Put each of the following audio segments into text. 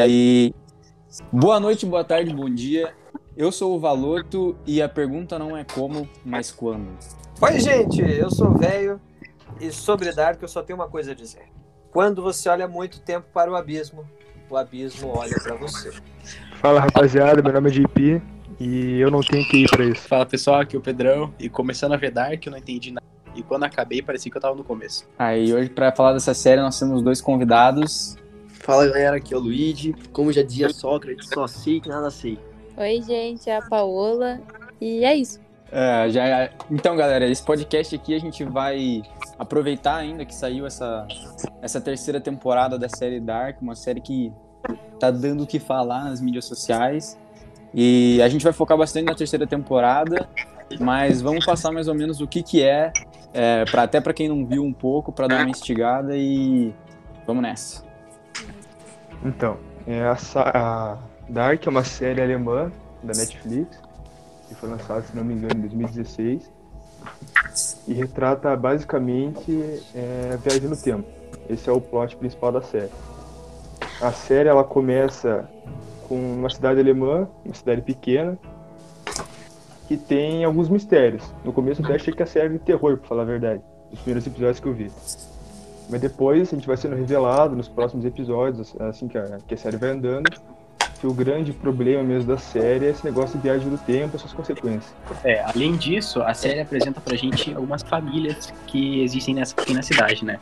aí. Boa noite, boa tarde, bom dia. Eu sou o Valoto e a pergunta não é como, mas quando. Oi, gente, eu sou o velho e sobre Dark eu só tenho uma coisa a dizer. Quando você olha muito tempo para o abismo, o abismo olha para você. Fala rapaziada, meu nome é JP e eu não tenho que ir pra isso. Fala pessoal, aqui é o Pedrão. E começando a ver Dark, eu não entendi nada. E quando acabei, parecia que eu tava no começo. Aí hoje, pra falar dessa série, nós temos dois convidados. Fala galera, aqui é o Luigi. Como já dizia Sócrates, só sei que nada sei. Oi, gente, é a Paola. E é isso. É, já, então, galera, esse podcast aqui a gente vai aproveitar ainda que saiu essa, essa terceira temporada da série Dark, uma série que tá dando o que falar nas mídias sociais. E a gente vai focar bastante na terceira temporada, mas vamos passar mais ou menos o que que é, é pra, até para quem não viu um pouco, para dar uma instigada e vamos nessa. Então, é a, a Dark é uma série alemã da Netflix, que foi lançada, se não me engano, em 2016, e retrata basicamente é, a viagem no tempo. Esse é o plot principal da série. A série ela começa com uma cidade alemã, uma cidade pequena, que tem alguns mistérios. No começo até achei que a série de terror, pra falar a verdade, nos primeiros episódios que eu vi. Mas depois a gente vai sendo revelado nos próximos episódios, assim que a, que a série vai andando, que o grande problema mesmo da série é esse negócio de viagem do tempo e suas consequências. É, além disso, a série apresenta pra gente algumas famílias que existem nessa pequena cidade, né?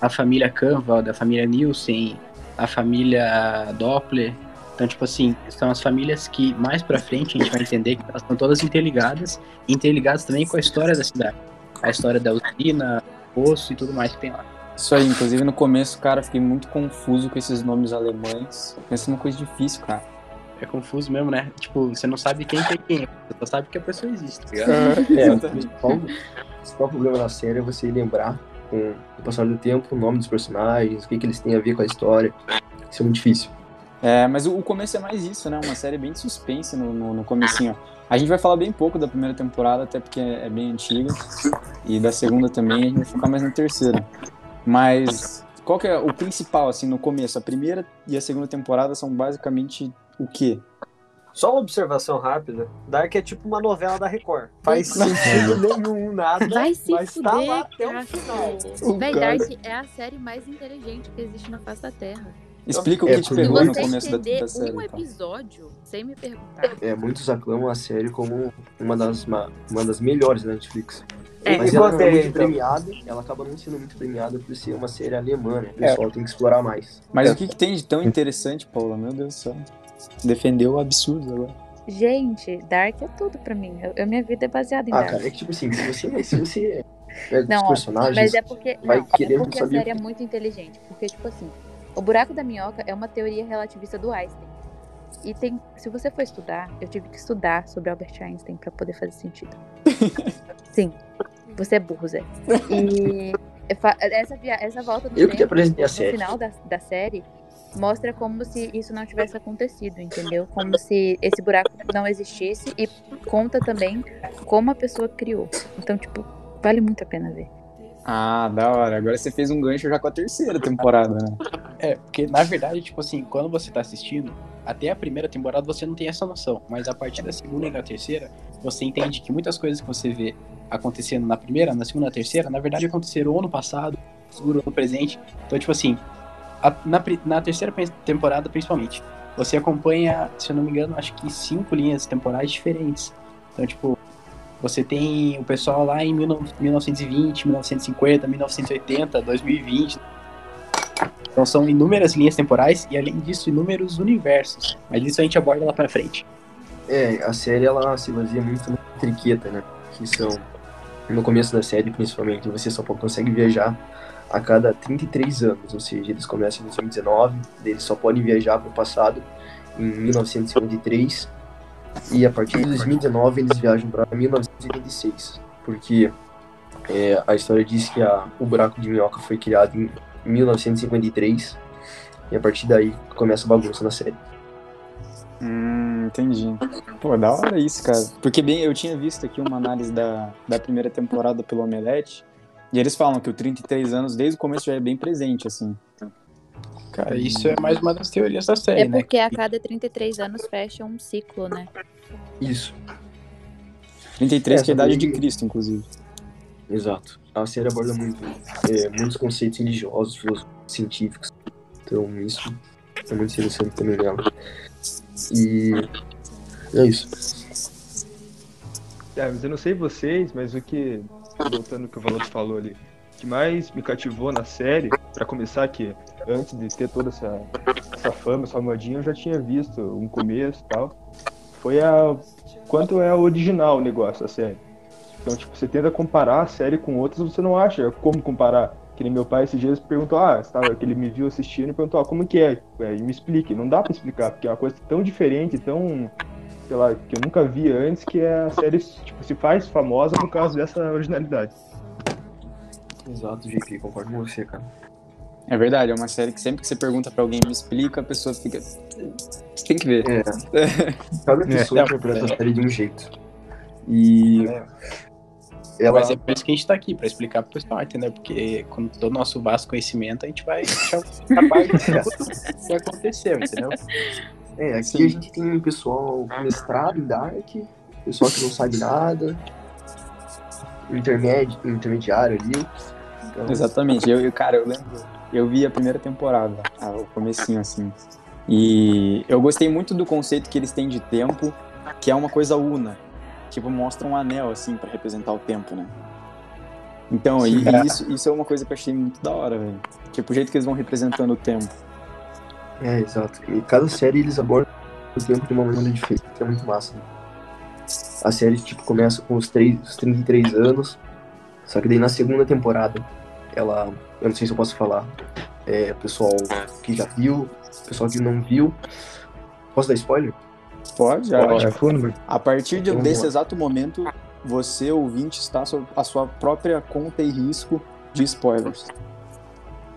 A família Canval, a família Nielsen, a família Doppler, então, tipo assim, são as famílias que mais pra frente a gente vai entender que elas estão todas interligadas, interligadas também com a história da cidade. A história da usina, poço e tudo mais que tem lá. Isso aí, inclusive no começo, cara, fiquei muito confuso com esses nomes alemães. Pensa numa coisa difícil, cara. É confuso mesmo, né? Tipo, você não sabe quem é quem, você só sabe que a pessoa existe, tá ligado? É, o principal, o problema da série é você lembrar, com o passar do tempo, o nome dos personagens, o que, que eles têm a ver com a história. Isso é muito difícil. É, mas o, o, começo é mais isso, né? Uma série bem de suspense no, no, no comecinho. A gente vai falar bem pouco da primeira temporada, até porque é, é bem antiga. E da segunda também, a gente vai focar mais na terceira. Mas qual que é o principal, assim, no começo? A primeira e a segunda temporada são basicamente o quê? Só uma observação rápida. Dark é tipo uma novela da Record. Faz sentido nenhum, nada. Vai se mas fuder, tá lá até o final. Véi, Dark é a série mais inteligente que existe na face da Terra. Explica o É, que te porque pegou no você começo da, da série. um então. episódio sem me perguntar. É, muitos aclamam a série como uma das, ma- uma das melhores da Netflix. É. Mas ela não você, é muito então? premiada, ela acaba não sendo muito premiada por ser uma série alemã, né? O pessoal tem que explorar mais. Mas o que, que tem de tão interessante, Paula? Meu Deus do céu. Defendeu o absurdo agora. Gente, Dark é tudo pra mim. Eu, minha vida é baseada em Ah, Dark. cara, é que tipo assim, se você, se você pega Não, personagens, Mas é porque, vai não, é querendo porque a saber o série é muito inteligente. Porque, tipo assim, o buraco da minhoca é uma teoria relativista do Einstein. E tem, se você for estudar, eu tive que estudar sobre Albert Einstein pra poder fazer sentido. Sim, você é burro, Zé. E essa, essa volta no eu que te tempo, no final da, da série, mostra como se isso não tivesse acontecido, entendeu? Como se esse buraco não existisse e conta também como a pessoa criou. Então, tipo, vale muito a pena ver. Ah, da hora. Agora você fez um gancho já com a terceira temporada, né? É, porque na verdade, tipo assim, quando você tá assistindo, até a primeira temporada você não tem essa noção, mas a partir da segunda e da terceira, você entende que muitas coisas que você vê acontecendo na primeira, na segunda e na terceira, na verdade aconteceram ou no passado, ou no presente. Então, tipo assim, a- na, na terceira temporada principalmente, você acompanha, se eu não me engano, acho que cinco linhas temporais diferentes. Então, tipo, você tem o pessoal lá em 19- 1920, 1950, 1980, 2020. Então são inúmeras linhas temporais e além disso inúmeros universos. Mas isso a gente aborda lá pra frente. É, a série ela se baseia muito na triqueta, né? Que são no começo da série, principalmente, você só consegue viajar a cada 33 anos, ou seja, eles começam em 2019, daí eles só podem viajar para o passado em 1953 e a partir de 2019 eles viajam para 1986, porque é, a história diz que a, o buraco de minhoca foi criado em 1953 e a partir daí começa a bagunça na série. Hum, Entendi. Pô, da hora isso, cara. Porque bem, eu tinha visto aqui uma análise da, da primeira temporada pelo Omelete, e eles falam que o 33 anos, desde o começo, já é bem presente, assim. Cara, isso é mais uma das teorias da série, É né? porque a cada 33 anos fecha um ciclo, né? Isso, 33 É, que é a idade de Cristo, inclusive. Exato. A série aborda muito, é, muitos conceitos religiosos, filosóficos, científicos. Então, isso é muito interessante também nela. E é isso. É, mas eu não sei vocês, mas o que, voltando ao que o Valoto falou ali, o que mais me cativou na série, pra começar que antes de ter toda essa, essa fama, essa modinha, eu já tinha visto um começo e tal, foi a quanto é original o negócio, a série. Então, tipo, você tenta comparar a série com outras, você não acha como comparar. Que nem meu pai esses dias perguntou, ah, estava, que ele me viu assistindo e perguntou, ah, como que é? é? E me explique. Não dá pra explicar, porque é uma coisa tão diferente, tão sei lá, que eu nunca vi antes, que é a série tipo, se faz famosa por causa dessa originalidade. Exato, JP, concordo com você, cara. É verdade, é uma série que sempre que você pergunta pra alguém me explica, a pessoa fica. Você tem que ver. É, cada pessoa É, interpreta é. a série de um jeito. E ela Mas é por isso que a gente tá aqui, pra explicar pro pessoal, entendeu? Porque com todo o nosso vasto conhecimento, a gente vai deixar parte do que aconteceu, entendeu? É, aqui Sim. a gente tem um pessoal com mestrado em Dark, pessoal que não sabe nada, intermédio, intermediário ali. Então, Exatamente. Eu, eu- cara, eu lembro. Eu vi a primeira temporada, o comecinho assim. E eu gostei muito do conceito que eles têm de tempo, que é uma coisa una. Tipo, mostra um anel, assim, pra representar o tempo, né? Então, e, e isso, isso é uma coisa que eu achei muito da hora, velho. Tipo, o jeito que eles vão representando o tempo. É, exato. E cada série eles abordam o tempo de uma maneira diferente, que é muito massa. né? A série, tipo, começa com os, três, os 33 anos, só que daí na segunda temporada, ela, eu não sei se eu posso falar, é, pessoal que já viu, pessoal que não viu. Posso dar spoiler? Pode, já. É fundo, A partir de- vamos desse exato momento, você, ouvinte, está sob a sua própria conta e risco de spoilers.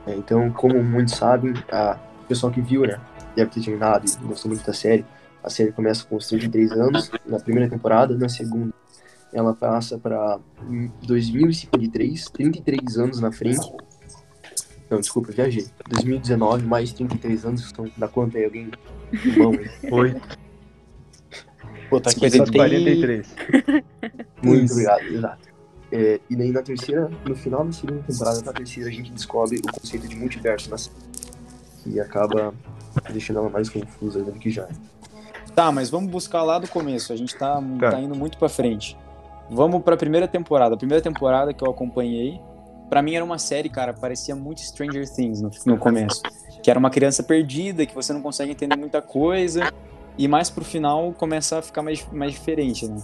É, então, como muitos sabem, a o pessoal que viu, né, deve ter terminado e gostou muito da série. A série começa com os 33 anos na primeira temporada, na segunda ela passa para 2053, 33 anos na frente. Não, desculpa, viajei. 2019 mais 33 anos, então dá conta aí alguém? Bom, hein? Pô, tá aqui só tem... 43. Muito Isso. obrigado, exato. É, e daí na terceira, no final da segunda temporada, na terceira, a gente descobre o conceito de multiverso na série. E acaba deixando ela mais confusa do que já é. Tá, mas vamos buscar lá do começo. A gente tá, Tá. tá indo muito pra frente. Vamos pra primeira temporada. A primeira temporada que eu acompanhei, pra mim era uma série, cara, parecia muito Stranger Things no, no começo. Que era uma criança perdida, que você não consegue entender muita coisa. E mais pro final começa a ficar mais, mais diferente, né?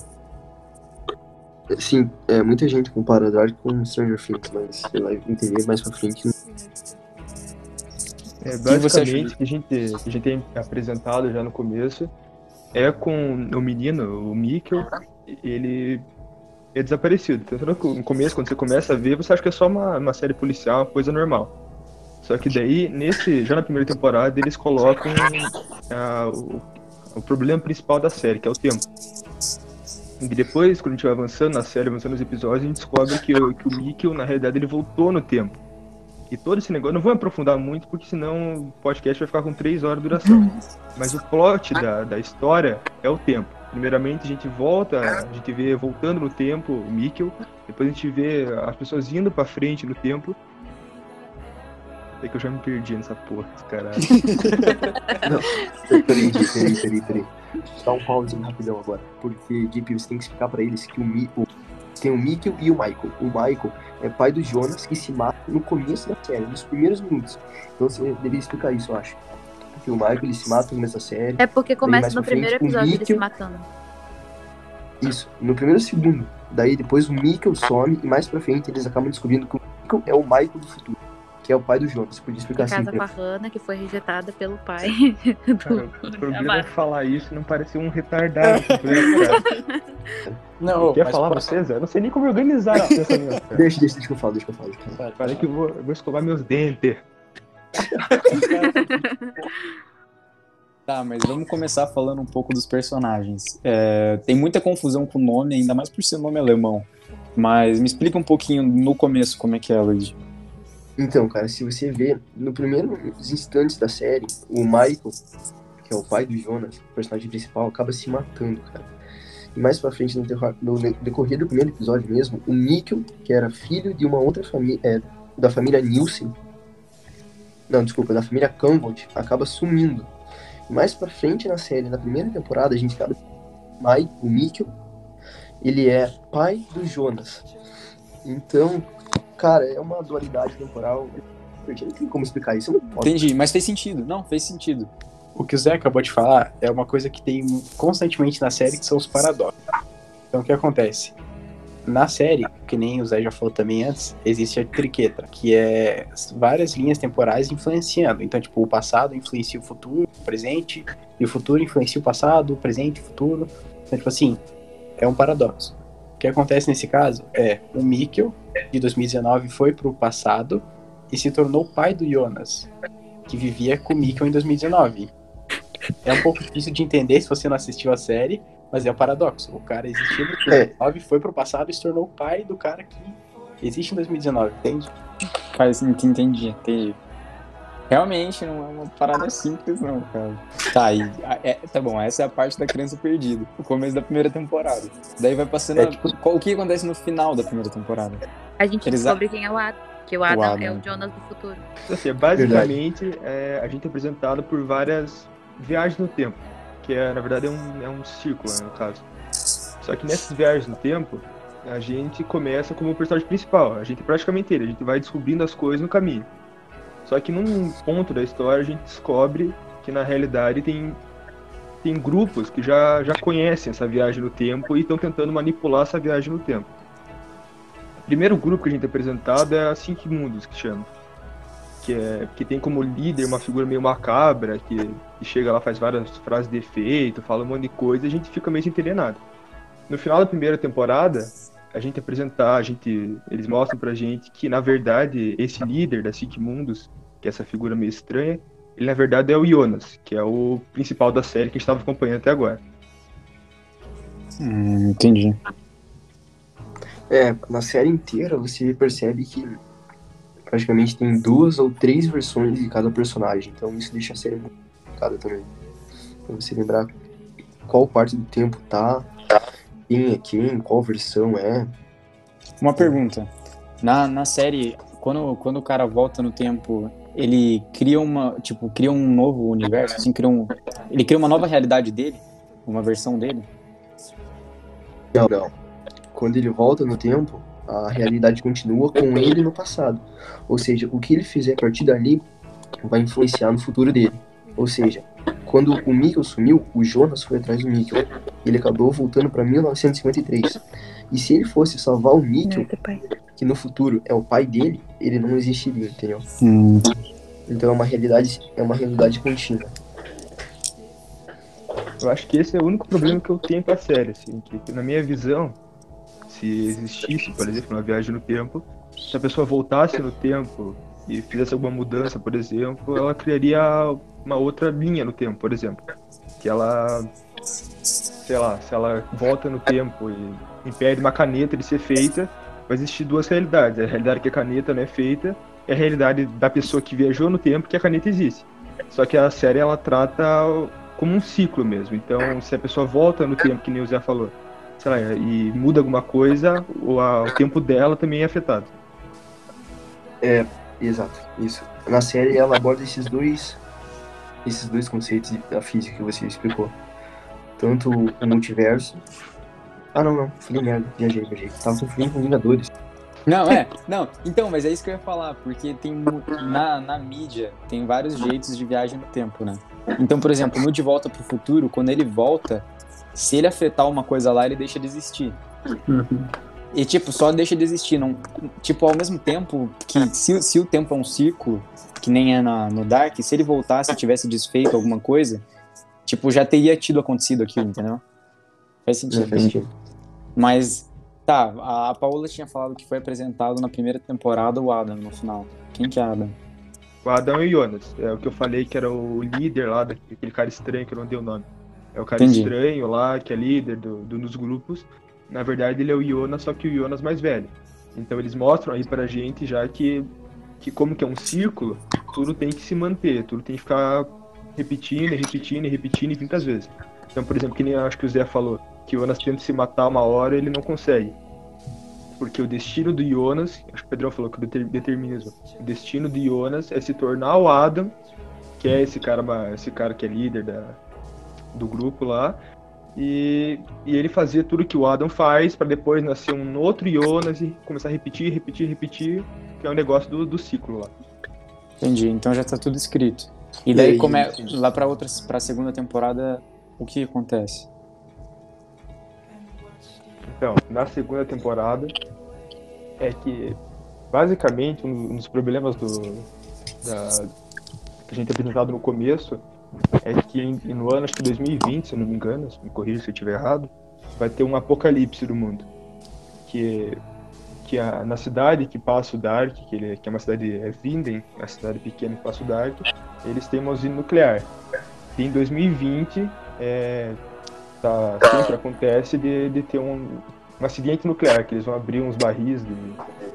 Sim, é, muita gente compara Dark com Stranger Things, mas você vai entender mais pra frente. É, basicamente, o que a gente, que a gente tem apresentado já no começo é com o menino, o Mikkel, ele é desaparecido. Então, no no começo, quando você começa a ver, você acha que é só uma, uma série policial, uma coisa normal. Só que daí, nesse, já na primeira temporada, eles colocam ah, o, o problema principal da série, que é o tempo. E depois, quando a gente vai avançando na série, avançando nos episódios, a gente descobre que, o- que o Mikkel, na realidade, ele voltou no tempo. E todo esse negócio, não vou aprofundar muito, porque senão o podcast vai ficar com 3 horas de duração. Mas o plot da, da história é o tempo. Primeiramente, a gente volta, a gente vê voltando no tempo o Mikkel, depois a gente vê as pessoas indo pra frente no tempo. É que eu já me perdi nessa porra, caralho. Peraí, peraí, peraí, peraí. Dá um pause rapidão agora. Porque, JP, você tem que explicar pra eles que o, Mi, o tem o Mikkel e o Michael. O Michael é pai do Jonas que se mata no começo da série, nos primeiros minutos. Então você deveria explicar isso, eu acho. Que o Michael ele se mata no começo da série. É porque começa no frente, primeiro episódio ele se Mikkel- matando. Isso, no primeiro segundo. Daí depois o Mikkel some e mais pra frente eles acabam descobrindo que o Mikkel é o Michael do futuro. Que é o pai do Jonas. Você podia explicar assim. casa com pra- a Hannah, que foi rejeitada pelo pai. Cara, do, o é Amaro. falar isso e não parecer um retardado cara. Não, Quer mas falar posso- vocês? Eu não sei nem como organizar pensamento, cara. Deixa, deixa, deixa que eu falo, deixa que eu falo. Deixa que eu falo. Falei que eu vou, eu vou escovar meus dentes. Tá, mas vamos começar falando um pouco dos personagens. É, tem muita confusão com o nome, ainda mais por ser nome alemão. Mas me explica um pouquinho no começo como é que é, Luigi. Então, cara, se você vê, no primeiros instantes da série, o Michael, que é o pai do Jonas, o personagem principal, acaba se matando, cara. E mais pra frente, no, decorrer, do primeiro episódio mesmo, o Mikkel, que era filho de uma outra família, é, da família Nielsen, não, desculpa, da família Campbell, acaba sumindo. E mais pra frente na série, na primeira temporada, a gente acaba Mike, o Mikkel, ele é pai do Jonas. Então, cara, é uma dualidade temporal. Porque não tem como explicar isso. Eu não posso. Entendi, mas fez sentido. Não, fez sentido. O que o Zé acabou de falar é uma coisa que tem constantemente na série, que são os paradoxos. Então, o que acontece? Na série, que nem o Zé já falou também antes, existe a triquetra, que é várias linhas temporais influenciando. Então, tipo, o passado influencia o futuro, o presente, e o futuro influencia o passado, o presente e o futuro. Então, tipo assim, é um paradoxo. O que acontece nesse caso é o Mikkel, de 2019, foi pro passado e se tornou pai do Jonas, que vivia com o Mikkel em 2019. É um pouco difícil de entender se você não assistiu a série, mas é um paradoxo. O cara existiu em 2019, foi pro passado e se tornou pai do cara que existe em 2019, entende? Faz entendi, entendi. Realmente não é uma parada simples, não, cara. Tá, e, é, tá bom, essa é a parte da criança perdida, o começo da primeira temporada. Daí vai passando. É, a- tipo- qual- o que acontece no final da primeira temporada? A gente Eles- descobre quem é o Adam. Que o Adam, Adam. é o Jonas do futuro. Assim, basicamente, é, a gente é apresentado por várias viagens no tempo, que é, na verdade é um, é um círculo, né, no caso. Só que nessas viagens no tempo, a gente começa como o personagem principal, a gente é praticamente ele, a gente vai descobrindo as coisas no caminho. Só que num ponto da história a gente descobre que na realidade tem, tem grupos que já, já conhecem essa viagem no tempo e estão tentando manipular essa viagem no tempo. Primeiro grupo que a gente é apresentado é a Cinco Mundos, que chama que, é, que tem como líder uma figura meio macabra, que, que chega lá, faz várias frases de efeito, fala um monte de coisa e a gente fica meio sem entender nada. No final da primeira temporada, a gente apresentar, a gente, eles mostram pra gente que, na verdade, esse líder da Cinco Mundos, que é essa figura meio estranha, ele na verdade é o Jonas, que é o principal da série que a gente estava acompanhando até agora. Hum, entendi. É, na série inteira você percebe que praticamente tem duas ou três versões de cada personagem. Então isso deixa a série muito complicada também. Pra você lembrar qual parte do tempo tá, quem é quem, qual versão é. Uma pergunta. Na, na série, quando, quando o cara volta no tempo, ele cria uma, tipo, cria um novo universo, assim, cria um, ele cria uma nova realidade dele, uma versão dele. Não, não. Quando ele volta no tempo, a realidade continua com ele no passado. Ou seja, o que ele fizer a partir dali vai influenciar no futuro dele. Ou seja, quando o Mikkel sumiu, o Jonas foi atrás do Mikkel. Ele acabou voltando para 1953. E se ele fosse salvar o Mikkel, que no futuro é o pai dele, ele não existiria, entendeu? Hum, Então é uma realidade, é uma realidade contínua. Eu acho que esse é o único problema que eu tenho com a série, assim, que na minha visão, se existisse, por exemplo, uma viagem no tempo, se a pessoa voltasse no tempo e fizesse alguma mudança, por exemplo, ela criaria uma outra linha no tempo, por exemplo. Que ela, sei lá, se ela volta no tempo e impede uma caneta de ser feita, vai existir duas realidades. A realidade que a caneta não é feita e a realidade da pessoa que viajou no tempo que a caneta existe. Só que a série ela trata como um ciclo mesmo. Então, se a pessoa volta no tempo, que nem o Zé falou, sei lá, e muda alguma coisa, o, a- o tempo dela também é afetado. Exato, isso. Na série ela aborda esses dois esses dois conceitos da física que você explicou. Tanto o multiverso. Ah não, não, falei merda, viajei, viajei. Tava confundindo com Vingadores. Não, é. Não, então, mas é isso que eu ia falar, porque tem na, na mídia tem vários jeitos de viagem no tempo, né? Então, por exemplo, no De Volta pro Futuro, quando ele volta, se ele afetar uma coisa lá, ele deixa de existir. E, tipo, só deixa de existir. Não, tipo, ao mesmo tempo que se, se o tempo é um círculo, que nem é na, no Dark, se ele voltasse e tivesse desfeito alguma coisa, tipo, já teria tido acontecido aquilo, entendeu? Faz sentido. faz sentido. Mas, tá, a, a Paola tinha falado que foi apresentado na primeira temporada o Adam no final. Quem que é Adam? O Adam e o Jonas. É o que eu falei que era o líder lá, daquele cara estranho que eu não dei o nome. É o cara Entendi. estranho lá, que é líder do, do- dos grupos. Na verdade, ele é o Jonas, só que o Jonas mais velho. Então eles mostram aí pra gente já que, que como que é um círculo, tudo tem que se manter, tudo tem que ficar repetindo, e repetindo, e repetindo infinitas vezes. Então, por exemplo, que nem eu acho que o Zé falou, que o Jonas tenta se matar uma hora e ele não consegue. Porque o destino do Jonas, acho que o Pedrão falou que o deter- determinismo, o destino do Jonas é se tornar o Adam, que é esse cara, esse cara que é líder da, do grupo lá, e, e ele fazer tudo que o Adam faz para depois nascer um outro Jonas e começar a repetir, repetir, repetir, que é o negócio do, do ciclo lá. Entendi, então já tá tudo escrito. E daí, aí, como é, lá pra outras, pra segunda temporada, o que acontece? Então, na segunda temporada, é que basicamente um um dos problemas do da, que a gente apresentado no começo é que no ano acho que 2020, se não me engano, me corrija se eu estiver errado, vai ter um apocalipse do mundo. Que que a, na cidade que passa o Dark, que, ele, que é uma cidade é Vinden, é uma cidade pequena que passa o Dark, eles têm uma usina nuclear. E em 2020 é, tá, sempre acontece de, de ter um, um acidente nuclear, que eles vão abrir uns barris de,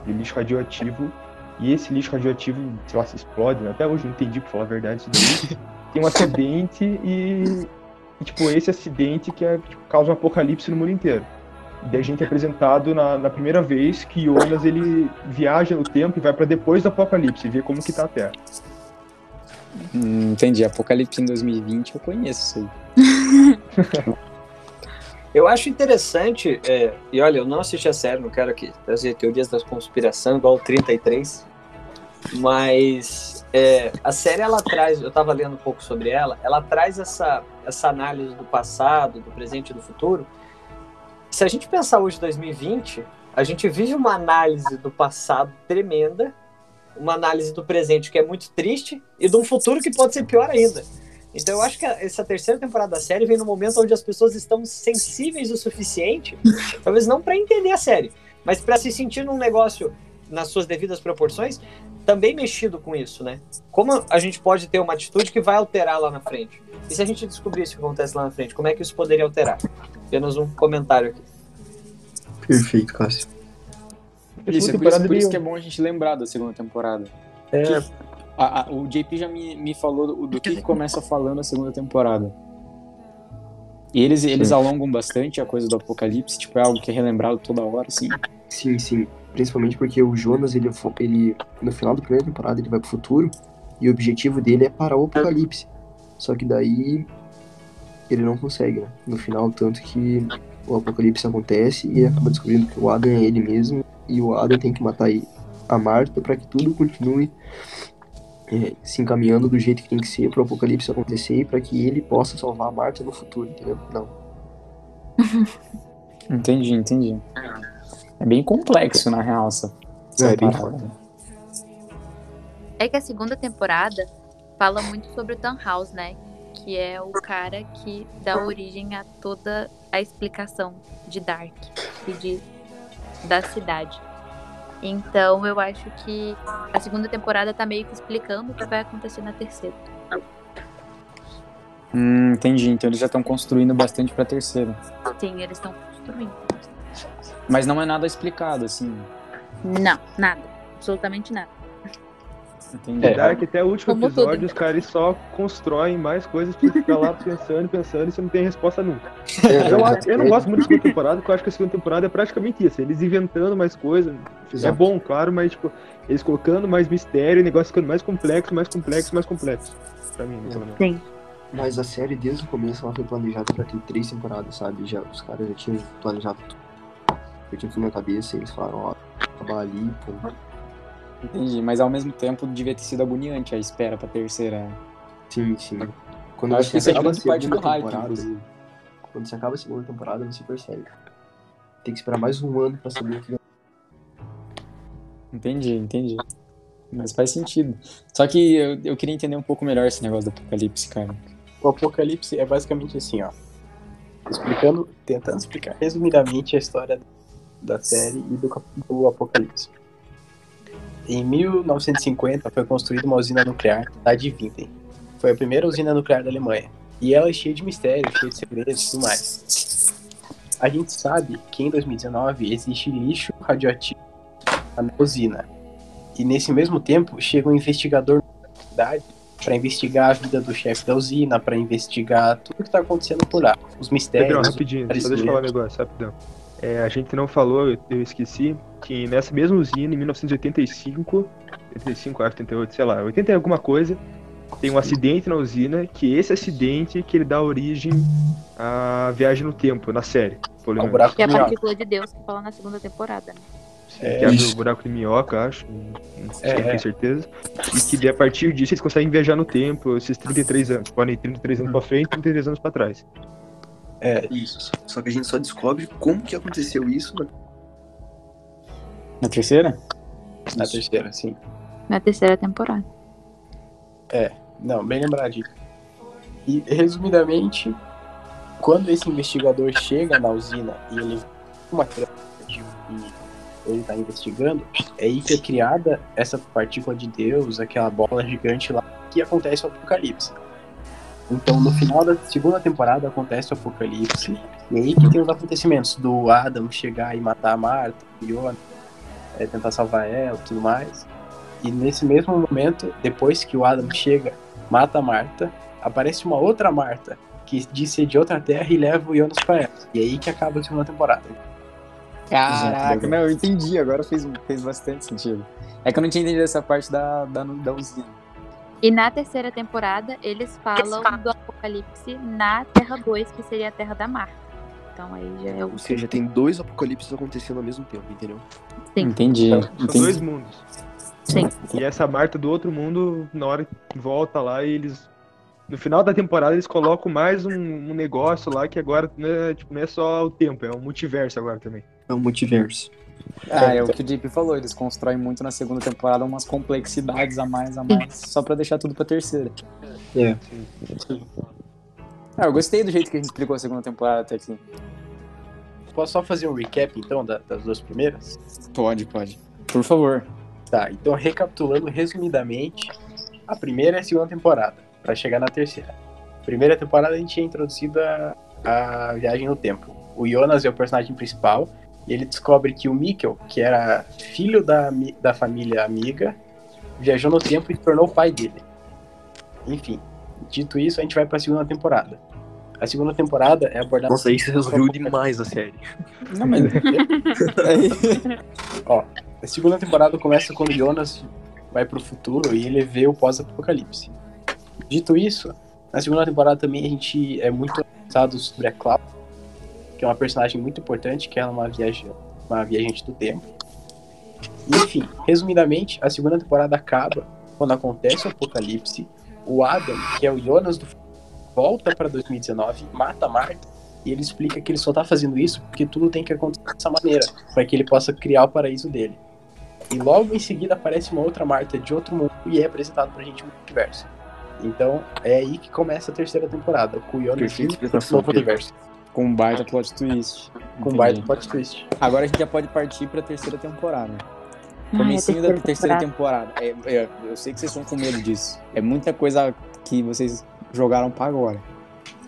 de lixo radioativo e esse lixo radioativo, sei lá, se explode, né? até hoje não entendi pra falar a verdade isso daí. Tem um acidente e, e, tipo, esse acidente que é, tipo, causa um apocalipse no mundo inteiro. E daí a gente é apresentado na, na primeira vez que Jonas ele viaja no tempo e vai pra depois do apocalipse, e vê como que tá a Terra. Hum, entendi, Apocalipse em 2020 eu conheço isso aí. Eu acho interessante, é, e olha, eu não assisti a série, não quero aqui trazer teorias da conspiração igual o 33, mas é, a série ela traz, eu estava lendo um pouco sobre ela, ela traz essa, essa análise do passado, do presente e do futuro. Se a gente pensar hoje 2020, a gente vive uma análise do passado tremenda, uma análise do presente que é muito triste e de um futuro que pode ser pior ainda. Então eu acho que essa terceira temporada da série vem no momento onde as pessoas estão sensíveis o suficiente, talvez não para entender a série, mas para se sentir num negócio nas suas devidas proporções, também mexido com isso, né? Como a gente pode ter uma atitude que vai alterar lá na frente? E se a gente descobrir isso que acontece lá na frente, como é que isso poderia alterar? Apenas um comentário aqui. Perfeito, Cássio. Isso, é por isso, por isso que é bom a gente lembrar da segunda temporada. É, Que- a- a- o JP já me, me falou do, do que, que começa falando a segunda temporada. E eles, eles Sim. alongam bastante a coisa do apocalipse, tipo, é algo que é relembrado toda hora, assim. Sim, sim. Principalmente porque o Jonas, ele, ele no final da primeira temporada, ele vai pro futuro e o objetivo dele é parar o apocalipse. Só que daí ele não consegue, né? No final, tanto que o apocalipse acontece e ele acaba descobrindo que o Adam é ele mesmo e o Adam tem que matar a Marta para que tudo continue é, se encaminhando do jeito que tem que ser para o apocalipse acontecer e para que ele possa salvar a Marta no futuro, entendeu? Não. Entendi, entendi. É bem complexo, na real, essa, essa É, parada. É que a segunda temporada fala muito sobre o Tannhaus, né? Que é o cara que dá origem a toda a explicação de Dark e de, da cidade. Então eu acho que a segunda temporada tá meio que explicando o que vai acontecer na terceira. Hum, entendi. Então eles já estão construindo bastante pra terceira. Sim, eles estão construindo. Mas não é nada explicado, assim. Não, nada. Absolutamente nada. Entendi. É. Dark até o último Como episódio, tudo. os caras só constroem mais coisas pra ficar lá pensando, pensando e você não tem resposta nunca. É, Eu, eu não gosto muito da segunda temporada, porque eu acho que a segunda temporada é praticamente isso. Eles inventando mais coisas. É bom, claro, mas tipo, eles colocando mais mistério e o negócio ficando mais complexo, mais complexo, mais complexo. Pra mim, pelo menos. Sim. Mas a série, desde o começo, ela foi planejada pra ter três temporadas, sabe? Já, os caras já tinham planejado tudo. Eu tinha tudo na cabeça e eles falaram, ó, acabar ali, pô. Entendi. Mas ao mesmo tempo devia ter sido agoniante a espera pra terceira. Sim, sim. Quando Eu acho que isso é grande parte do segunda hype, temporada, inclusive. quando você acaba a segunda temporada, você percebe. Tem que esperar mais um ano pra saber o que Entendi, entendi. Mas faz sentido. Só que eu, eu queria entender um pouco melhor esse negócio do apocalipse, cara. O Apocalipse é basicamente assim, ó. Explicando, tentando explicar resumidamente a história da série e do, do Apocalipse. Em 1950 foi construída uma usina nuclear na de Winden. Foi a primeira usina nuclear da Alemanha. E ela é cheia de mistérios, cheia de segredos e tudo mais. A gente sabe que em 2019 existe lixo radioativo na usina. E nesse mesmo tempo chega um investigador da cidade para investigar a vida do chefe da usina, para investigar tudo que está acontecendo por lá, os mistérios. Pedrão, rapidinho, só deixa eu falar um negócio, rapidão. É, a gente não falou, eu, eu esqueci, que nessa mesma usina, em 1985, 85, acho, 88, sei lá, 80 e alguma coisa, tem um acidente na usina, que esse acidente que ele dá origem à viagem no tempo, na série. Ao menos. buraco Que é a partícula de Deus que fala na segunda temporada, né? É, que abre isso. o buraco de minhoca, acho. Não sei, É, não tenho é. certeza. E que a partir disso eles conseguem viajar no tempo, esses 33 anos. Podem ir 33 anos pra frente e 33 anos pra trás. É, Isso. Só que a gente só descobre como que aconteceu isso né? Na terceira? na terceira, sim. Na terceira temporada. Não, bem lembradinho. E, resumidamente, quando esse investigador chega na usina e ele uma que ele está investigando, é aí que é criada essa partícula de Deus, aquela bola gigante lá, que acontece o apocalipse. Então, no final da segunda temporada acontece o apocalipse, e aí que tem os acontecimentos do Adam chegar e matar a Marta, o Yona, é, tentar salvar ela e tudo mais. E nesse mesmo momento, depois que o Adam chega mata a Marta, aparece uma outra Marta que diz ser de outra terra e leva o Jonas pra ela. E aí que acaba a segunda temporada. Caraca, não, eu entendi, agora fez, fez bastante sentido. É que eu não tinha entendido essa parte da, da, da usina. E na terceira temporada, eles falam do apocalipse na Terra 2, que seria a Terra da Marta. Então aí já é o. Ou seja, tem dois apocalipses acontecendo ao mesmo tempo, entendeu? Sim. Entendi, São dois entendi. mundos. Sim. E essa Marta do outro mundo, na hora que volta lá, e eles. No final da temporada, eles colocam mais um, um negócio lá que agora não é, tipo, não é só o tempo, é um multiverso agora também. É um multiverso. Ah, é o que o JP falou, eles constroem muito na segunda temporada umas complexidades a mais, a mais, só pra deixar tudo pra terceira. É. Ah, eu gostei do jeito que a gente explicou a segunda temporada até aqui. Posso só fazer um recap então da- das duas primeiras? Pode, pode. Por favor. Tá, então recapitulando resumidamente, a primeira e a segunda temporada, pra chegar na terceira. Primeira temporada a gente é introduzido a, a viagem no tempo. O Jonas é o personagem principal e ele descobre que o Mikkel, que era filho da, da família amiga, viajou no tempo e se tornou o pai dele. Enfim, dito isso, a gente vai pra segunda temporada. A segunda temporada é abordada. Nossa, aí você resolveu demais a série. Não, mas. Aí- A segunda temporada começa quando Jonas vai pro futuro e ele vê o pós-apocalipse. Dito isso, na segunda temporada também a gente é muito interessado sobre a Cláudia, que é uma personagem muito importante, que ela é uma, viaja, uma viajante do tempo. Enfim, resumidamente, a segunda temporada acaba quando acontece o apocalipse. O Adam, que é o Jonas do volta para 2019, mata a Marta e ele explica que ele só tá fazendo isso porque tudo tem que acontecer dessa maneira, para que ele possa criar o paraíso dele. E logo em seguida aparece uma outra Marta de outro mundo e é apresentado pra gente um multiverso. Então é aí que começa a terceira temporada, com o Jonas no explicação, novo universo, Com um baita plot twist. com baita plot twist. Agora a gente já pode partir pra terceira temporada. Ai, a Comecinho da terceira terceira temporada. É, é, eu sei que vocês estão com medo disso. É muita coisa que vocês jogaram pra agora.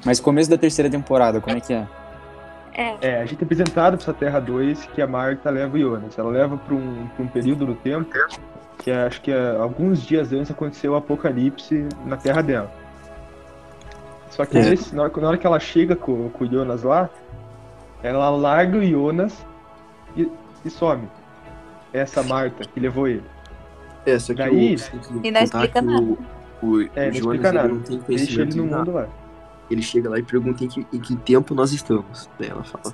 Mas começo da terceira temporada, como é que é? É, É, a gente é apresentado pra essa Terra 2 que a Marta leva o Jonas. Ela leva pra um, pra um período do tempo que é- acho que é, alguns dias antes aconteceu o apocalipse na Terra dela. Só que É. nesse- na, hora, na hora que ela chega com, com o Jonas lá, ela larga o Jonas e, e some. Essa Marta que levou ele. É, só que Daí- o, que E não explica nada. o, o, É, o não Jonas explica ele nada. não tem Deixa conhecimento ele no mundo lá. Ele chega lá e pergunta em que, em que tempo nós estamos. Daí ela fala.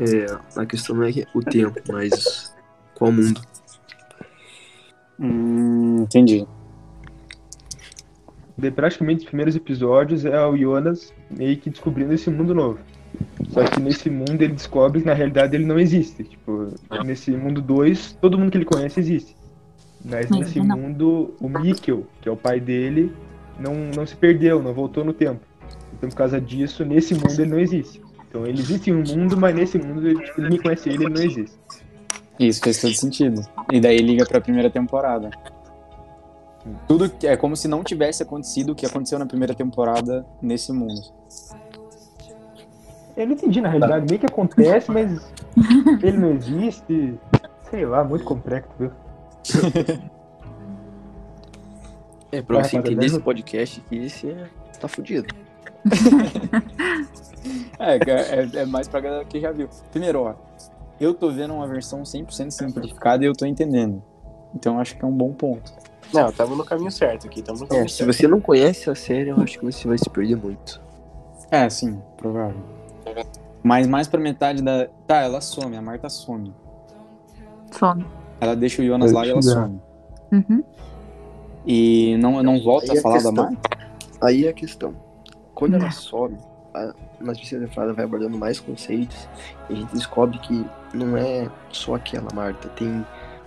É, a questão não é que- o tempo, mas qual mundo. Hum, entendi. Daí, praticamente os primeiros episódios é o Jonas meio que descobrindo esse mundo novo. Só que nesse mundo ele descobre que na realidade ele não existe. Tipo, nesse mundo 2, todo mundo que ele conhece existe. Mas Mas nesse não. mundo, o Mikkel, que é o pai dele, não, não se perdeu, não voltou no tempo. Então por causa disso, nesse mundo ele não existe. Então ele existe em um mundo, mas nesse mundo, ele, tipo, ninguém conhece ele, ele não existe. Isso fez todo sentido. E daí liga pra primeira temporada. Tudo que- é como se não tivesse acontecido o que aconteceu na primeira temporada nesse mundo. Eu não entendi, na realidade, meio que acontece, mas ele não existe. Sei lá, muito complexo, viu? É, pra você rapaziada, entender esse mesmo- podcast aqui, esse é... tá fudido. É, é, é mais pra galera que já viu. Primeiro, ó, eu tô vendo uma versão 100% simplificada e eu tô entendendo. Então acho que é um bom ponto. Não, tamo no caminho certo aqui, tamo no caminho É, se certo. você não conhece a série, eu acho que você vai se perder muito. É, sim, provável. Mas mais pra metade da. Tá, ela some, a Marta some. Some. Ela deixa o Jonas Eu lá e ela some. Uhum. E não, não volta Aí a a falar da questão. Marta? Aí é a questão. Quando ela some, a, na terceira temporada vai abordando mais conceitos e a gente descobre que não é só aquela Marta, tem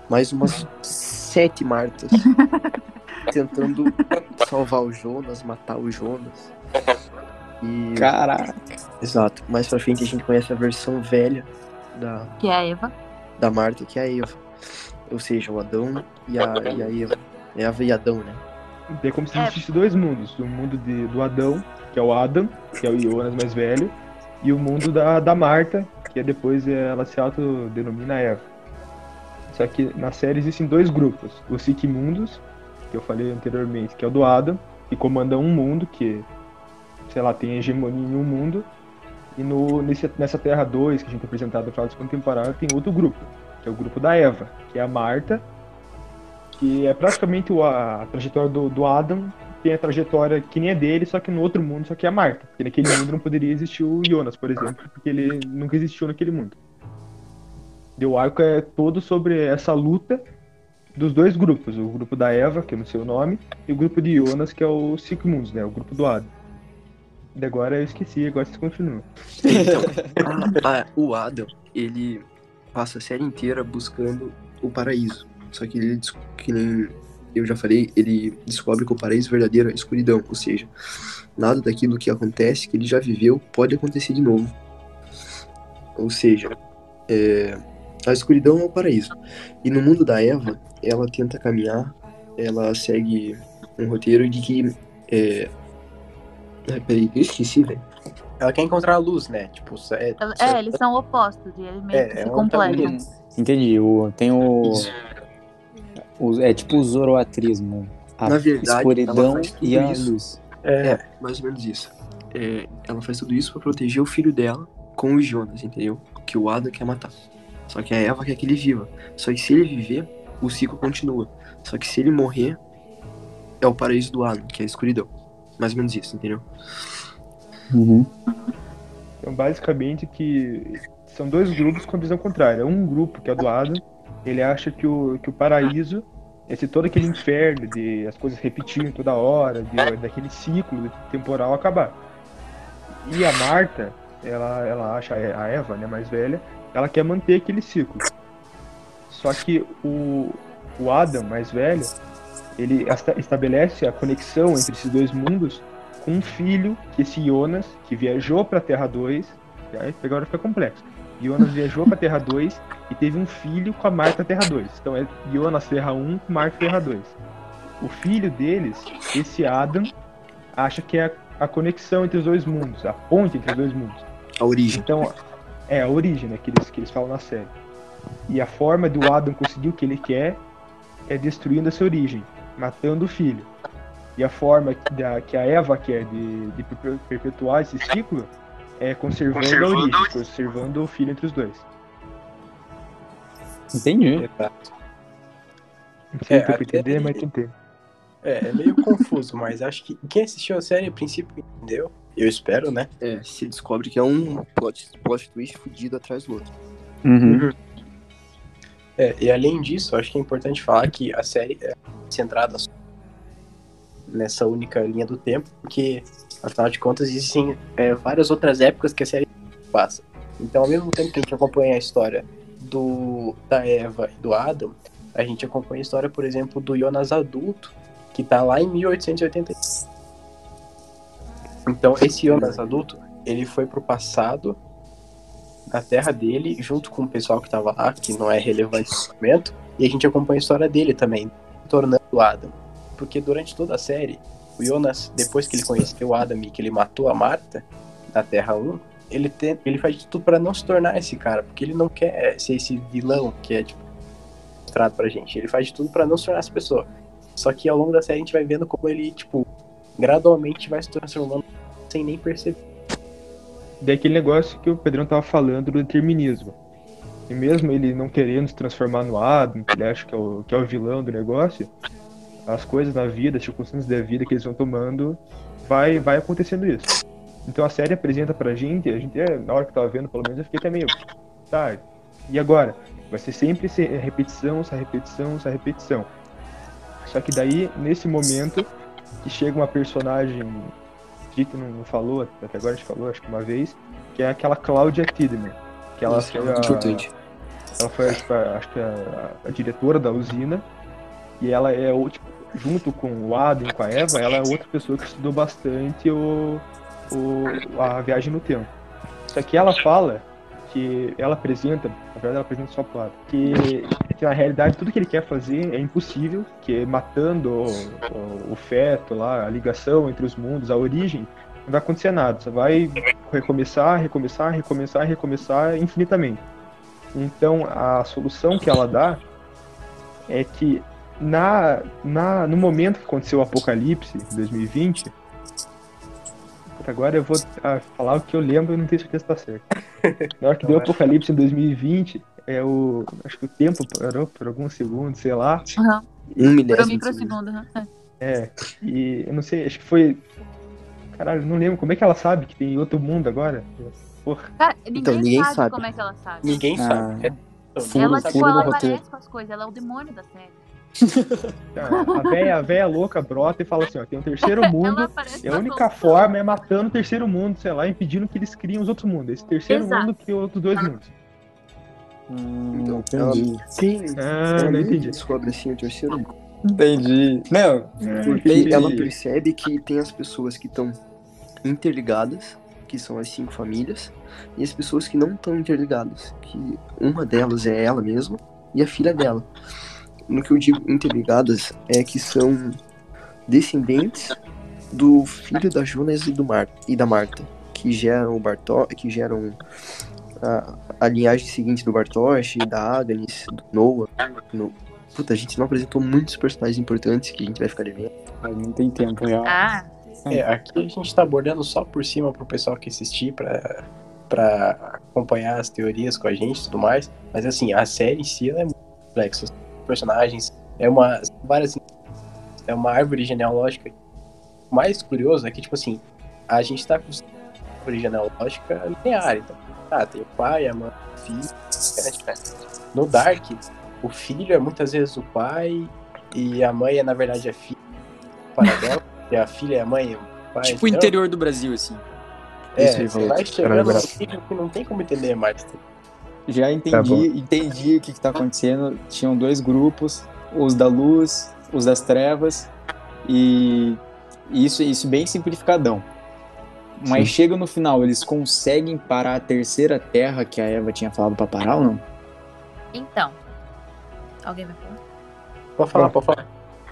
mais umas sete Martas tentando salvar o Jonas, matar o Jonas. E Caraca. exato, mais pra frente a gente conhece a versão velha da, Que é a Eva. da Marta, que é a Eva. Ou seja, o Adão e a, e a Eva. Eva e Adão, né? É como se É. existisse dois mundos. O mundo de- do Adão, que é o Adam, que é o Jonas mais velho, e o mundo da, da Marta, que é depois é, ela se autodenomina Eva. Só que na série existem dois grupos. Os Sikmundos, que eu falei anteriormente, que é o do Adam, que comanda um mundo, que, sei lá, tem hegemonia em um mundo. E no, nesse, nessa Terra 2, que a gente é apresentado no final da tem outro grupo, que é o grupo da Eva, que é a Marta, que é praticamente a, a trajetória do, do Adam, tem a trajetória que nem é dele, só que no outro mundo, só que é a Marta. Porque naquele mundo não poderia existir o Jonas, por exemplo, porque ele nunca existiu naquele mundo. E o arco é todo sobre essa luta dos dois grupos, o grupo da Eva, que eu não sei o nome, e o grupo de Jonas, que é o Sigmunds, né, o grupo do Adam. E agora eu esqueci, agora vocês continuam. Então, a- a- o Adam, ele passa a série inteira buscando o paraíso. Só que ele, que nem eu já falei, ele descobre que o paraíso verdadeiro é a escuridão. Ou seja, nada daquilo que acontece, que ele já viveu, pode acontecer de novo. Ou seja, é, a escuridão é o paraíso. E no mundo da Eva, ela tenta caminhar, ela segue um roteiro de que. É... Ai, peraí, eu esqueci, velho. Ela quer encontrar a luz, né? Tipo, é, Ela- É, eles são opostos e eles meio É, que é se um completam. Entendi. O, tem o, o- É tipo o zoroatrismo. A Na verdade, escuridão e a isso. luz. é, É, mais ou menos isso. É, ela faz tudo isso pra proteger o filho dela com o Jonas, entendeu? Que o Adam quer matar. Só que a Eva quer que ele viva. Só que se ele viver, o ciclo continua. Só que se ele morrer, é o paraíso do Adam, que é a escuridão. Mais ou menos isso, entendeu? Uhum. Então, basicamente, que são dois grupos com visão contrária. Um grupo, que é o do Adam, ele acha que o, que o paraíso, esse todo aquele inferno de as coisas repetirem toda hora, de, daquele ciclo temporal acabar. E a Marta, ela, ela acha, a Eva, né, mais velha, ela quer manter aquele ciclo. Só que o, o Adam, mais velho, ele esta- estabelece a conexão entre esses dois mundos com um filho, que esse Jonas, que viajou para a Terra 2, aí agora fica complexo. Jonas viajou para a Terra 2 e teve um filho com a Marta Terra 2. Então é Jonas Terra 1 com Marta Terra 2. O filho deles, esse Adam, acha que é a, a conexão entre os dois mundos, a ponte entre os dois mundos. A origem. Então, é a origem né, que, eles, que eles falam na série. E a forma do Adam conseguir o que ele quer é destruindo essa origem, matando o filho. E a forma que, da, que a Eva quer de, de perpe- perpetuar esse ciclo é conservando, a origem, conservando o filho entre os dois. Entendi. exato. Não sei É, se entender, aí- mas tentei. É, é meio confuso, mas acho que quem assistiu a série, a princípio, entendeu. Eu espero, né? É, se descobre que é um plot, plot twist fudido atrás do outro. Uhum. É, e além disso, acho que é importante falar que a série é centrada nessa única linha do tempo, porque, afinal de contas, existem é, várias outras épocas que a série passa. Então, ao mesmo tempo que a gente acompanha a história do da Eva e do Adam, a gente acompanha a história, por exemplo, do Jonas adulto, que tá lá em 1880. Então, esse Jonas adulto, ele foi pro passado na terra dele, junto com o pessoal que tava lá, que não é relevante no momento, e a gente acompanha a história dele também, tornando o Adam. Porque durante toda a série, o Jonas, depois que ele conheceu o Adam e que ele matou a Marta, na Terra 1, ele, tem, ele faz de tudo para não se tornar esse cara, porque ele não quer ser esse vilão que é, tipo, mostrado pra gente. Ele faz de tudo para não se tornar essa pessoa. Só que ao longo da série a gente vai vendo como ele, tipo, gradualmente vai se transformando sem nem perceber. Daquele negócio que o Pedrão tava falando do determinismo. E mesmo ele não querendo se transformar no Adam, que ele acha que é o, que é o vilão do negócio, as coisas na vida, as circunstâncias da vida que eles vão tomando, vai, vai acontecendo isso. Então a série apresenta pra gente, a gente, na hora que tava vendo, pelo menos eu fiquei até meio, tá, e agora? Vai ser sempre essa repetição, essa repetição, essa repetição. Só que daí, nesse momento, que chega uma personagem, Dito não, não falou, até agora a gente falou, acho que uma vez, que é aquela Claudia Tidman. Que ela Isso é foi muito a, importante. ela foi, tipo, a- acho que a, a diretora da usina. E ela é, tipo, junto com o Adam com a Eva, ela é outra pessoa que estudou bastante o, o, a viagem no tempo. Só que ela fala que ela apresenta, na verdade ela apresenta só Adam, que, que na realidade tudo que ele quer fazer é impossível, que é matando o, o, o feto lá, a ligação entre os mundos, a origem, não vai acontecer nada. Você vai recomeçar, recomeçar, recomeçar, recomeçar infinitamente. Então a solução que ela dá é que na, na, no momento que aconteceu o apocalipse, em 2020, agora eu vou ah, falar o que eu lembro e não tenho certeza se tá certo. Na hora que deu o apocalipse em 2020, é o, acho que o tempo parou por alguns segundos, sei lá. Aham. Um Por um milésimo. de segundo. microsegundo. aham. É. E eu não sei, acho que foi. Caralho, não lembro. Como é que ela sabe que tem outro mundo agora? Porra. Cara, ninguém, Então, ninguém sabe, sabe. como é que ela sabe. Ninguém Ah. sabe. É, ela, tipo, ela aparece com as coisas, ela é o demônio da série. A véia, a véia louca brota e fala assim: ó, tem um terceiro mundo. E a com única forma é matando o terceiro mundo, sei lá, impedindo que eles criem os outros mundos. Esse terceiro Exato. mundo cria outros dois mundos. Hum, Então, entendi. Ah, ela não meio que entendi. descobre assim o terceiro mundo. Entendi. Não, Porque Entendi. ela percebe que tem as pessoas que estão interligadas, que são as cinco famílias, e as pessoas que não estão interligadas, que uma delas é ela mesma e a filha dela. No que eu digo interligadas é que são descendentes do filho da Jonas e, do Mar e da Marta, que geram o Barto que geram a, a linhagem seguinte do Bartosz, da Agnes, do Noah. No... Puta, a gente não apresentou muitos personagens importantes que a gente vai ficar devendo. não tem tempo real. Ah, É, aqui a gente tá abordando só por cima pro pessoal que assistir pra, pra acompanhar as teorias com a gente e tudo mais. Mas assim, a série em si ela é muito complexa. Personagens, é uma. várias. É uma árvore genealógica. O mais curioso é que, tipo assim, a gente tá com uma árvore genealógica linear. Então, ah, tem o pai, a mãe, o filho. né? No Dark, o filho é muitas vezes o pai e a mãe é, na verdade, a filha. Paradoxo, que a filha é a mãe e o pai. Tipo o entendeu? interior do Brasil, assim. É, Isso aí, vai chegando no nível que não tem como entender mais. Já Tá entendi, bom. entendi o que, que tá acontecendo. Tinham dois grupos, os da luz, os das trevas, e isso, isso bem simplificadão. Mas chega no final, eles conseguem parar a terceira terra que a Eva tinha falado pra parar ou não? então. Alguém vai falar? Pode falar, pode falar.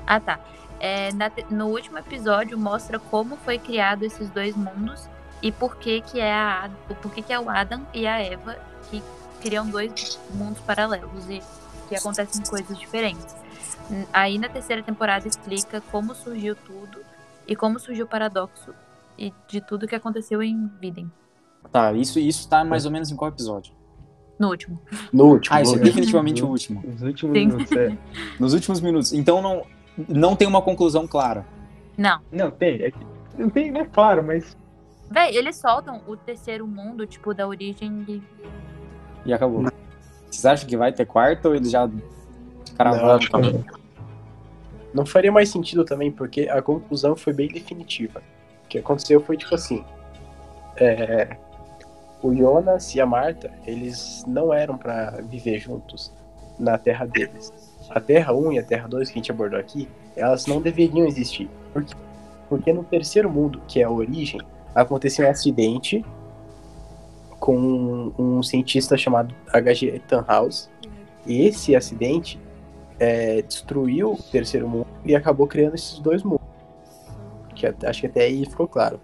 Ah, tá. É, na te- no último episódio mostra como foi criado esses dois mundos e por que que é a por que que é o Adam e a Eva que criam dois mundos paralelos e que acontecem coisas diferentes. Aí na terceira temporada explica como surgiu tudo e como surgiu o paradoxo e de tudo que aconteceu em Viden. Tá, isso, isso tá mais ou menos em qual episódio? No último. No último. Ah, isso é definitivamente o último. Os últimos Sim. minutos, é. Nos últimos minutos. Então não, não tem uma conclusão clara. Não. Não, tem. É que, não tem, né? Claro, mas. Véi, eles soltam o terceiro mundo, tipo, da origem de. E acabou. Vocês acham que vai ter quarto ou eles já Não, cravaram? não. Não faria mais sentido também, porque a conclusão foi bem definitiva. O que aconteceu foi tipo assim: é, o Jonas e a Marta, eles não eram pra viver juntos na Terra deles. A Terra 1 e a Terra 2 que a gente abordou aqui, elas não deveriam existir. Por quê? Porque no terceiro mundo, que é a origem, aconteceu um acidente com um cientista chamado H.G. Tannhaus. E esse acidente é, destruiu o terceiro mundo e acabou criando esses dois mundos. Que acho que até aí ficou claro.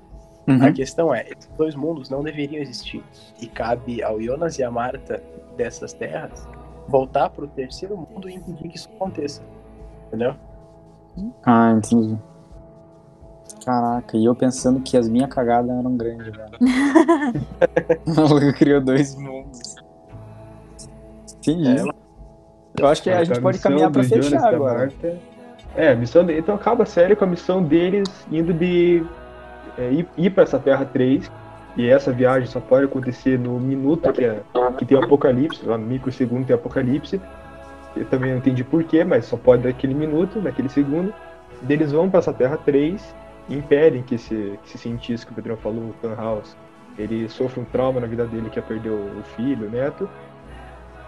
Uhum. A questão é, esses dois mundos não deveriam existir. E cabe ao Jonas e a Marta dessas terras voltar pro terceiro mundo e impedir que isso aconteça. Entendeu? Ah, entendi. Caraca, e eu pensando que as minhas cagadas eram grandes, velho. Ela criou dois mundos. Entendi. É, eu acho que a gente pode caminhar pra fechar agora. Marta- É, a missão de... então acaba a série com a missão deles indo de é, ir, ir para essa Terra 3. E essa viagem só pode acontecer no minuto que, é, que tem o apocalipse, lá no microsegundo tem apocalipse. Eu também não entendi porquê, mas só pode naquele minuto, naquele segundo. Eles vão para essa Terra 3 e impedem que esse, que esse cientista que o Pedrão falou, o Tannhaus, ele sofre um trauma na vida dele que é perder o filho, o neto.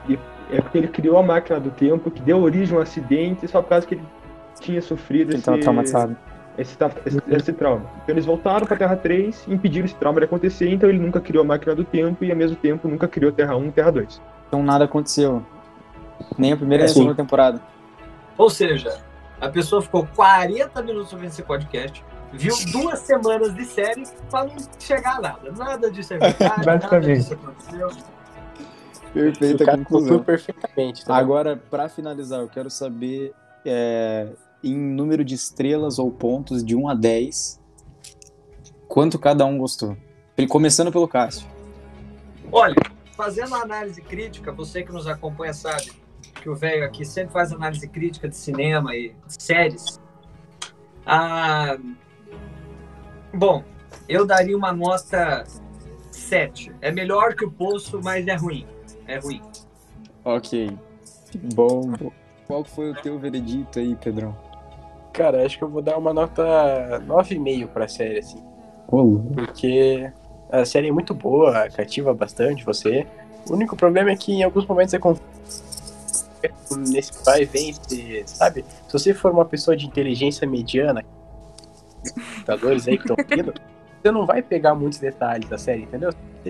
E é porque ele criou a máquina do tempo que deu origem a um acidente só por causa que ele tinha sofrido esse, esse, esse, esse trauma. Então eles voltaram pra Terra 3 e impediram esse trauma de acontecer, então ele nunca criou a máquina do tempo e ao mesmo tempo nunca criou Terra 1 e Terra 2. Então nada aconteceu. Nem a primeira nem a segunda temporada. Ou seja, a pessoa ficou 40 minutos ouvindo esse podcast, viu duas semanas de série pra não chegar a nada. Nada disso é verdade, nada Basicamente. disso aconteceu. Perfeita cara conclusão. concluiu perfeitamente. tá? Agora, pra finalizar, eu quero saber é, em número de estrelas ou pontos de 1 a 10, quanto cada um gostou. Começando pelo Cássio. Olha, fazendo análise crítica, você que nos acompanha sabe que o velho aqui sempre faz análise crítica de cinema e séries. Ah, bom, eu daria uma nota 7. É melhor que o Poço, mas é ruim. É ruim. Ok. Bom. Qual foi o teu veredito aí, Pedrão? Cara, acho que eu vou dar uma nota 9,5 pra série, assim. Ô, Porque a série é muito boa, cativa bastante você. O único problema é que em alguns momentos é confuso. Nesse vai e vem, sabe? Se você for uma pessoa de inteligência mediana, computadores aí que estão ouvindo, você não vai pegar muitos detalhes da série, entendeu?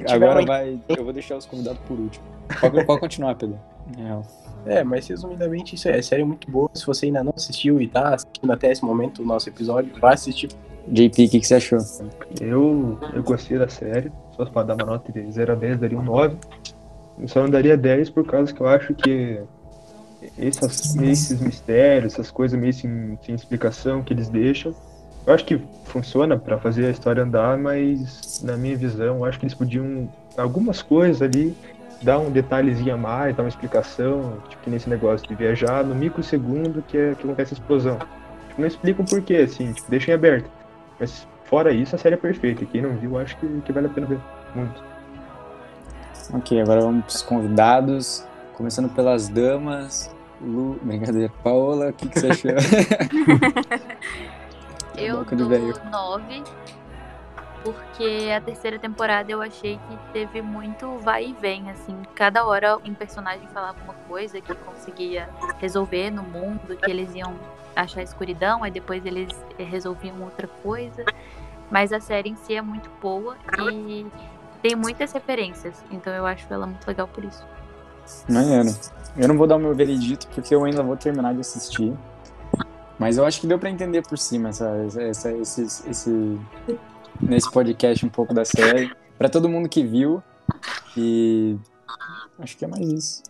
Agora uma- vai. Eu vou deixar os convidados por último. Pode, pode continuar, Pedro. É, É, mas resumidamente isso é, a série é muito boa. Se você ainda não assistiu e tá assistindo até esse momento o nosso episódio, vá assistir. JP, o que, que você achou? Eu, eu gostei da série, se fosse pra dar uma nota de 0 a 10, daria um 9. Eu só não daria 10 por causa que eu acho que essas, esses mistérios, essas coisas meio sem, sem explicação que eles deixam, eu acho que funciona pra fazer a história andar, mas na minha visão, eu acho que eles podiam, algumas coisas ali, dar um detalhezinho a mais, dar uma explicação, tipo que nesse negócio de viajar no microsegundo que, é, que acontece a explosão. Tipo, não explicam por quê, assim, tipo, deixam em aberto. Mas fora isso, a série é perfeita. Quem não viu, acho que, que vale a pena ver muito. Ok, agora vamos pros convidados. Começando pelas damas. Lu. Brincadeira. Paola, o que, que você achou? Eu boca do dou velho. 9, porque a terceira temporada eu achei que teve muito vai e vem, assim. Cada hora um personagem falava uma coisa que conseguia resolver no mundo, que eles iam achar escuridão, aí depois eles resolviam outra coisa. Mas a série em si é muito boa e tem muitas referências, então eu acho ela muito legal por isso. Maneiro. Eu não vou dar o meu veredito porque eu ainda vou terminar de assistir. Mas eu acho que deu pra entender por cima essa, essa, esse, esse, nesse podcast um pouco da série. Pra todo mundo que viu. E acho que é mais isso.